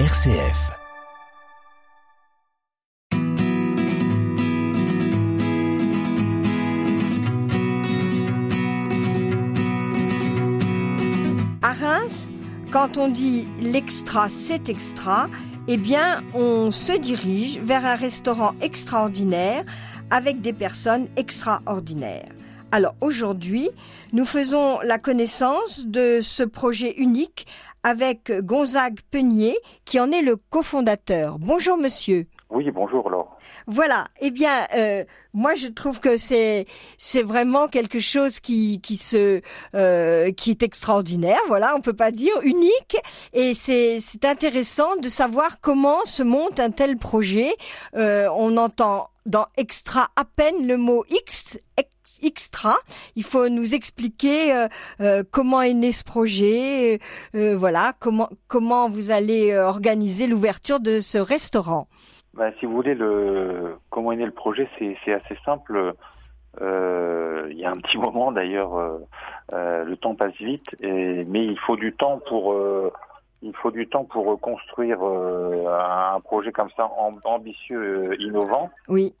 RCF. À Reims, quand on dit l'extra, c'est extra, eh bien, on se dirige vers un restaurant extraordinaire avec des personnes extraordinaires. Alors aujourd'hui, nous faisons la connaissance de ce projet unique avec Gonzague Penier, qui en est le cofondateur. Bonjour monsieur. Oui, bonjour Laure. Voilà. Eh bien, euh, moi je trouve que c'est c'est vraiment quelque chose qui qui se euh, qui est extraordinaire. Voilà, on peut pas dire unique. Et c'est c'est intéressant de savoir comment se monte un tel projet. Euh, on entend dans extra à peine le mot X, extra. Il faut nous expliquer euh, euh, comment est né ce projet, euh, voilà, comment comment vous allez organiser l'ouverture de ce restaurant. Ben, si vous voulez, le comment est né le projet, c'est assez simple. il y a un petit moment d'ailleurs, le temps passe vite, et, mais il faut du temps pour il faut du temps pour construire un projet comme ça ambitieux, innovant. Oui.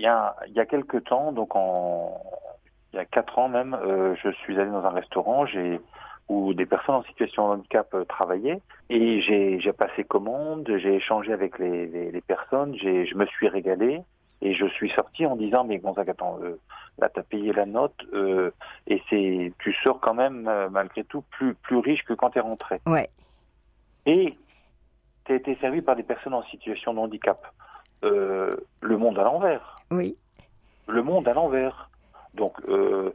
Il y a il y a quelques temps, donc en il y a quatre ans même, je suis allé dans un restaurant, j'ai où des personnes en situation de handicap euh, travaillaient. Et j'ai passé commande, j'ai échangé avec les, les, les personnes, je me suis régalé. Et je suis sorti en disant, mais Gonzague, attends, euh, là, tu as payé la note, euh, et c'est, tu sors quand même, euh, malgré tout, plus, plus riche que quand tu es rentré. Ouais. Et tu as été servi par des personnes en situation de handicap. Euh, le monde à l'envers. Oui. Le monde à l'envers. Donc, euh,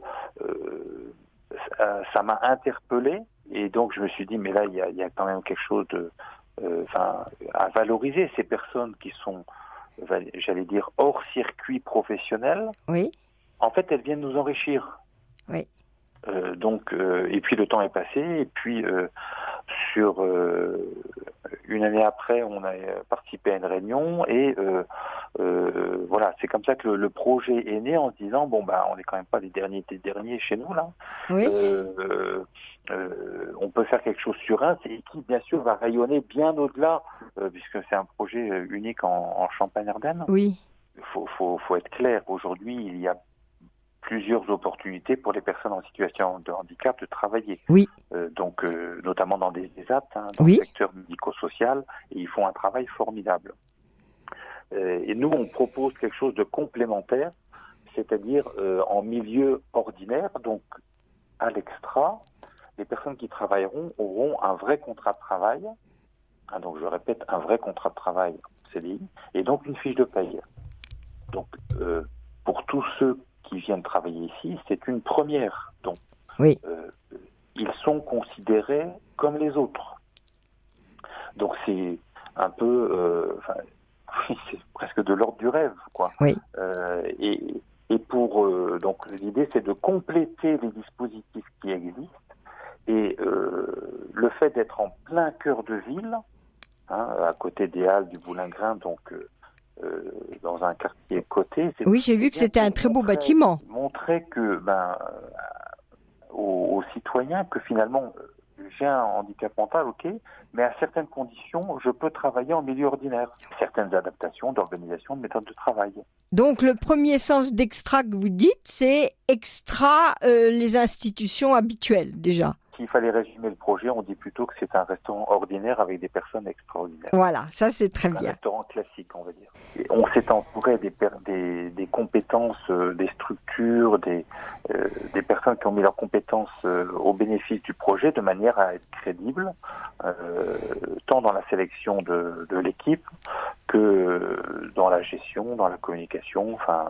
ça m'a interpellé et donc je me suis dit mais là il y a, il y a quand même quelque chose de euh, enfin à valoriser ces personnes qui sont j'allais dire hors circuit professionnel oui en fait elles viennent nous enrichir oui euh, donc euh, et puis le temps est passé et puis euh, sur euh, une année après on a participé à une réunion et euh, voilà, c'est comme ça que le, le, projet est né en se disant bon bah on n'est quand même pas les derniers des derniers chez nous là. Oui. Euh, euh, on peut faire quelque chose sur un, et qui bien sûr va rayonner bien au-delà puisque c'est un projet unique en, en Champagne-Ardenne. Oui. Faut, faut, faut être clair. Aujourd'hui, il y a plusieurs opportunités pour les personnes en situation de handicap de travailler. Oui. Euh, donc, euh, notamment dans des ESAT, hein, dans oui. le secteur médico-social, et ils font un travail formidable. Euh, et nous, on propose quelque chose de complémentaire, c'est-à-dire euh, en milieu ordinaire, donc à l'extra, les personnes qui travailleront auront un vrai contrat de travail, hein, donc je répète, un vrai contrat de travail CDI, et donc une fiche de paye. Donc, euh, pour tous ceux qui viennent travailler ici, c'est une première. Donc, oui. euh, ils sont considérés comme les autres. Donc, c'est un peu, euh, c'est presque de l'ordre du rêve, quoi. Oui. Euh, et, et pour donc l'idée, c'est de compléter les dispositifs qui existent. Et le fait d'être en plein cœur de ville, hein, à côté des Halles du Boulingrin, donc euh, dans un quartier côté. Oui, j'ai vu que c'était un très beau bâtiment. Montrer que ben aux, aux citoyens que finalement j'ai un handicap mental, ok, mais à certaines conditions, je peux travailler en milieu ordinaire. Certaines adaptations d'organisation, de méthode de travail. Donc le premier sens d'extra que vous dites, c'est extra euh, les institutions habituelles déjà. S'il fallait résumer le projet, on dit plutôt que c'est un restaurant ordinaire avec des personnes extraordinaires. Voilà, ça c'est très un bien. restaurant classique, on va dire. Et on s'est entouré des, des, des compétences, euh, des structures, des, euh, des personnes qui ont mis leurs compétences euh, au bénéfice du projet de manière à être crédible, tant dans la sélection de, de l'équipe que dans la gestion, dans la communication, enfin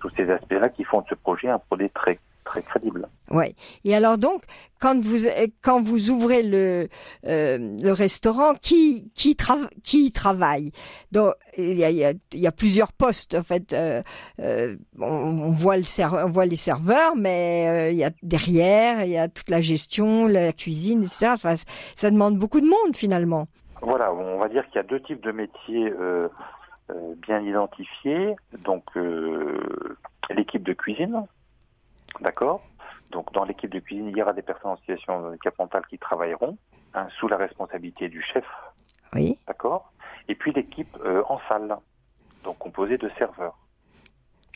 tous ces aspects-là qui font de ce projet un projet très très crédible. Ouais. Et alors donc, quand vous quand vous ouvrez le euh, le restaurant, qui qui, tra qui travaille? Donc il y a, il y, a, plusieurs postes en fait. Euh, euh, on, on, voit le on voit les serveurs, mais il y a derrière, il y a toute la gestion, la cuisine, etc. Ça, ça demande beaucoup de monde finalement. Voilà, on va dire qu'il y a deux types de métiers euh, bien identifiés. Donc l'équipe de cuisine D'accord Donc, dans l'équipe de cuisine, il y aura des personnes en situation de handicap mental qui travailleront hein, sous la responsabilité du chef Oui. D'accord Et puis l'équipe euh, en salle, donc composée de serveurs.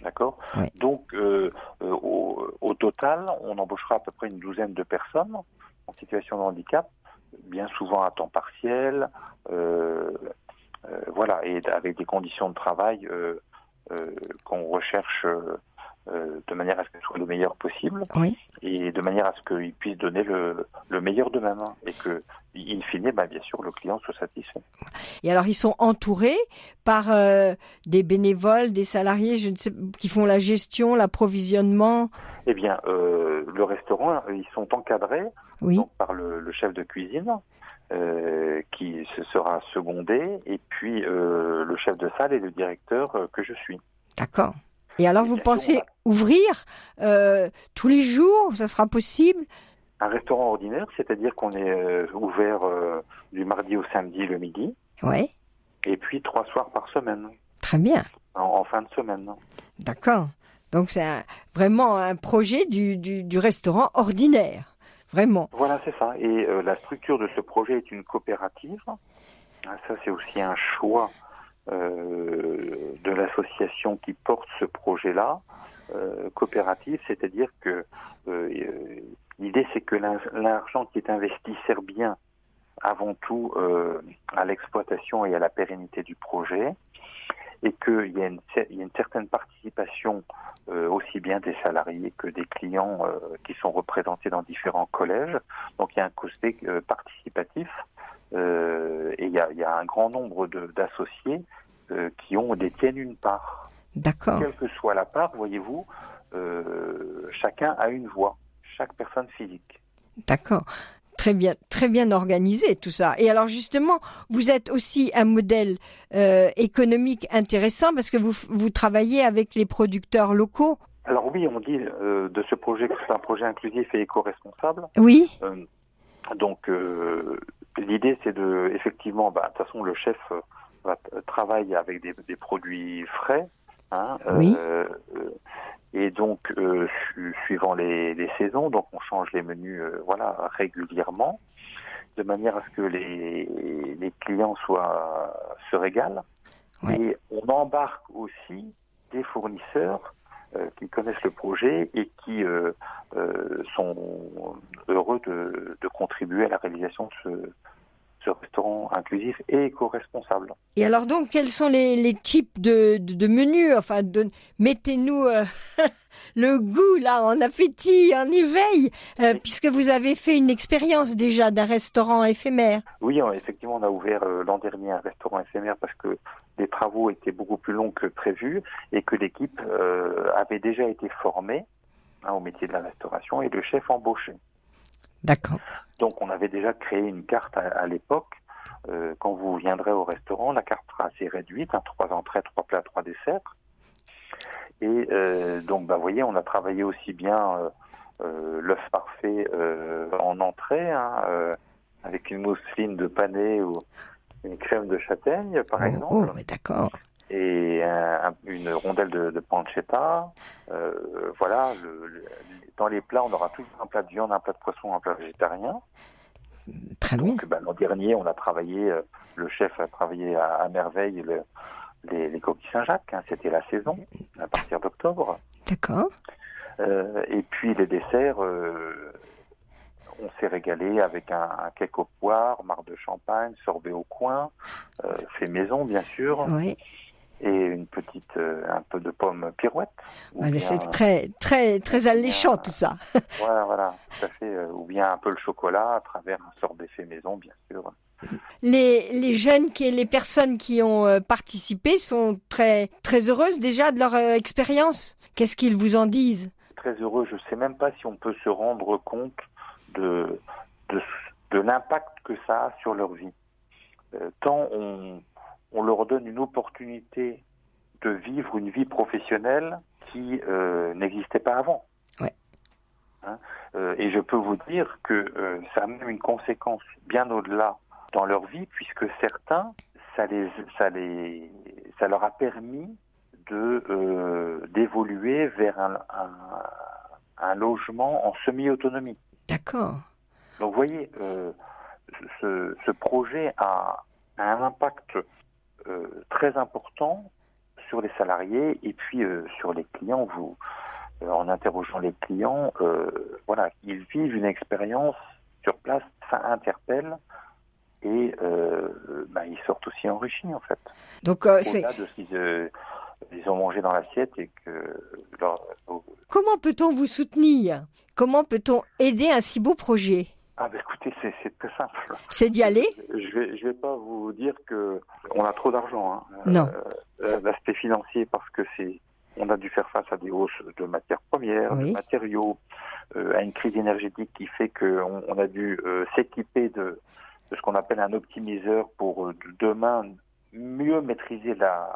D'accord Oui. Donc, euh, euh, au, au total, on embauchera à peu près une douzaine de personnes en situation de handicap, bien souvent à temps partiel, euh, euh, voilà, et avec des conditions de travail euh, euh, qu'on recherche euh, de manière à ce qu'elles soient le meilleur possible Oui. et de manière à ce qu'ils puissent donner le, le meilleur d'eux-mêmes hein, et que, in fine, bah, bien sûr, le client soit satisfait. Et alors ils sont entourés par euh, des bénévoles, des salariés, je ne sais, qui font la gestion, l'approvisionnement? Eh bien, euh, le restaurant, ils sont encadrés Oui. donc par le, le chef de cuisine qui se sera secondé et puis le chef de salle et le directeur que je suis. D'accord. Et alors vous pensez ouvrir euh, tous les jours Ça sera possible? Un restaurant ordinaire, c'est-à-dire qu'on est euh, ouvert euh, du mardi au samedi le midi Ouais. et puis trois soirs par semaine, Très bien. en, en fin de semaine. D'accord. Donc c'est vraiment un projet du, du, du restaurant ordinaire. Vraiment. Voilà, c'est ça. Et euh, la structure de ce projet est une coopérative. Ah, Ça, c'est aussi un choix de l'association qui porte ce projet-là. Euh, coopérative, c'est-à-dire que euh, euh, l'idée, c'est que l'argent qui est investi sert bien avant tout euh, à l'exploitation et à la pérennité du projet et qu'il y, a une cer- il y a une certaine participation euh, aussi bien des salariés que des clients euh, qui sont représentés dans différents collèges. Donc il y a un côté euh, participatif et il y, a, il y a un grand nombre d'associés qui ont détiennent une part. D'accord. Quelle que soit la part, voyez-vous, chacun a une voix, chaque personne physique. D'accord. Très bien, très bien organisé tout ça. Et alors justement, vous êtes aussi un modèle euh, économique intéressant parce que vous, vous travaillez avec les producteurs locaux. Alors oui, on dit euh, de ce projet que c'est un projet inclusif et éco-responsable. Oui, Euh, donc l'idée c'est de effectivement, bah, de toute façon le chef travaille avec des, des produits frais, hein, Oui. Et donc euh, su- suivant les, les saisons, donc on change les menus, euh, voilà, régulièrement, de manière à ce que les, les clients soient se régalent. Ouais. Et on embarque aussi des fournisseurs euh, qui connaissent le projet et qui euh, euh, sont heureux de, de contribuer à la réalisation de ce, inclusif et éco-responsable. Et alors donc, quels sont les, les types de, de, de menus Enfin, mettez-nous euh, le goût là, en appétit, en éveil, euh, puisque vous avez fait une expérience déjà d'un restaurant éphémère. Oui, effectivement, on a ouvert euh, l'an dernier un restaurant éphémère parce que les travaux étaient beaucoup plus longs que prévu et que l'équipe euh, avait déjà été formée hein, au métier de la restauration et le chef embauché. D'accord. Donc on avait déjà créé une carte à, à l'époque. Euh, quand vous viendrez au restaurant, la carte sera assez réduite, hein, trois entrées, trois plats, trois desserts. Et euh, donc, bah, vous voyez, on a travaillé aussi bien euh, l'œuf parfait en entrée, hein, avec une mousseline de panais ou une crème de châtaigne, par Oh, exemple, oh, d'accord. et un- un- une rondelle de, de pancetta. Voilà, le- le- dans les plats, on aura toujours un plat de viande, un plat de poisson, un plat végétarien. Très bien. Donc, ben, l'an dernier, on a travaillé, euh, le chef a travaillé à, à merveille le- les, les coquilles Saint-Jacques. hein, C'était la saison, à partir d'octobre. D'accord. Euh, et puis les desserts, euh, on s'est régalé avec un, un cake au poire, marc de champagne, sorbet au coin, euh, fait maison bien sûr, Oui. Et une petite, euh, un peu de pomme pirouette. bien- C'est très, très, très alléchant tout ça. Voilà, voilà, tout à fait. euh, Ou bien un peu le chocolat à travers un sorbet fait maison, bien sûr. Les, les jeunes, qui, les personnes qui ont euh, participé sont très, très heureuses déjà de leur euh, expérience. Qu'est-ce qu'ils vous en disent? Très heureux. Je ne sais même pas si on peut se rendre compte de, de, de l'impact que ça a sur leur vie. Tant on, on leur donne une opportunité de vivre une vie professionnelle qui euh, n'existait pas avant. Ouais. Hein Euh, et je peux vous dire que euh, ça a même une conséquence bien au-delà dans leur vie, puisque certains, ça, les, ça, les, ça leur a permis de euh, d'évoluer vers un, un, un logement en semi-autonomie. D'accord. Donc vous voyez, euh, ce, ce projet a a un impact très important sur les salariés et puis sur les clients. Vous, en interrogeant les clients, voilà, ils vivent une expérience sur place, ça interpelle et bah, ils sortent aussi enrichis en fait. Donc c'est ils ont mangé dans l'assiette et que Comment peut-on vous soutenir? Comment peut-on aider un si beau projet? Ah ben écoutez, c'est très simple. C'est d'y aller Je vais, je vais pas vous dire que on a trop d'argent. Hein. Non. Euh, L'aspect financier, parce que c'est, on a dû faire face à des hausses de matières premières, de matériaux, euh, à une crise énergétique qui fait qu'on on a dû euh, s'équiper de, de, ce qu'on appelle un optimiseur pour euh, demain mieux maîtriser la,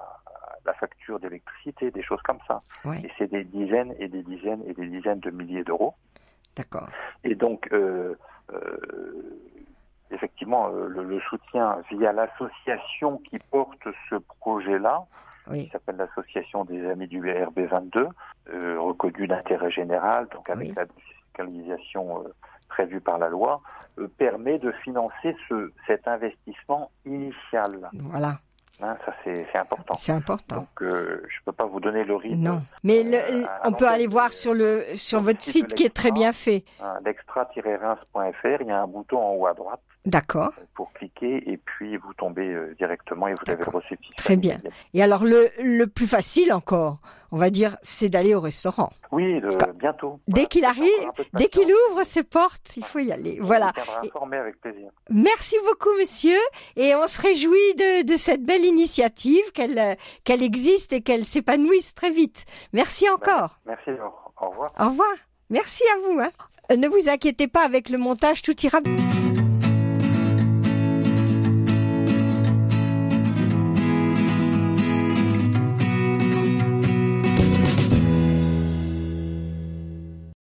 la facture d'électricité, des choses comme ça. Et c'est des dizaines et des dizaines et des dizaines de milliers d'euros. D'accord. Et donc, euh, euh, effectivement, euh, le, soutien via l'association qui porte ce projet-là, qui s'appelle l'association des amis du RB 22, reconnue d'intérêt général, donc avec la défiscalisation prévue par la loi, permet de financer ce, cet investissement initial. Voilà. Hein, ça, c'est important. C'est important. Donc, euh, je peux pas vous donner le rythme. Non, mais euh, on peut aller voir sur le sur votre site qui est très bien fait. Hein, l'extra-reims.fr, il y a un bouton en haut à droite. D'accord. Pour cliquer et puis vous tombez euh, directement et vous avez le. Très bien. Et alors le, le plus facile encore, on va dire, c'est d'aller au restaurant. Oui, bientôt. Dès qu'il arrive, dès qu'il ouvre ses portes, il faut y aller. Voilà. Informer avec plaisir. Merci beaucoup, monsieur, et on se réjouit de, de cette belle initiative, qu'elle qu'elle existe et qu'elle s'épanouisse très vite. Merci ben, encore. merci. Au revoir. Au revoir. Merci à vous. Hein. Ne vous inquiétez pas avec le montage, tout ira. bien.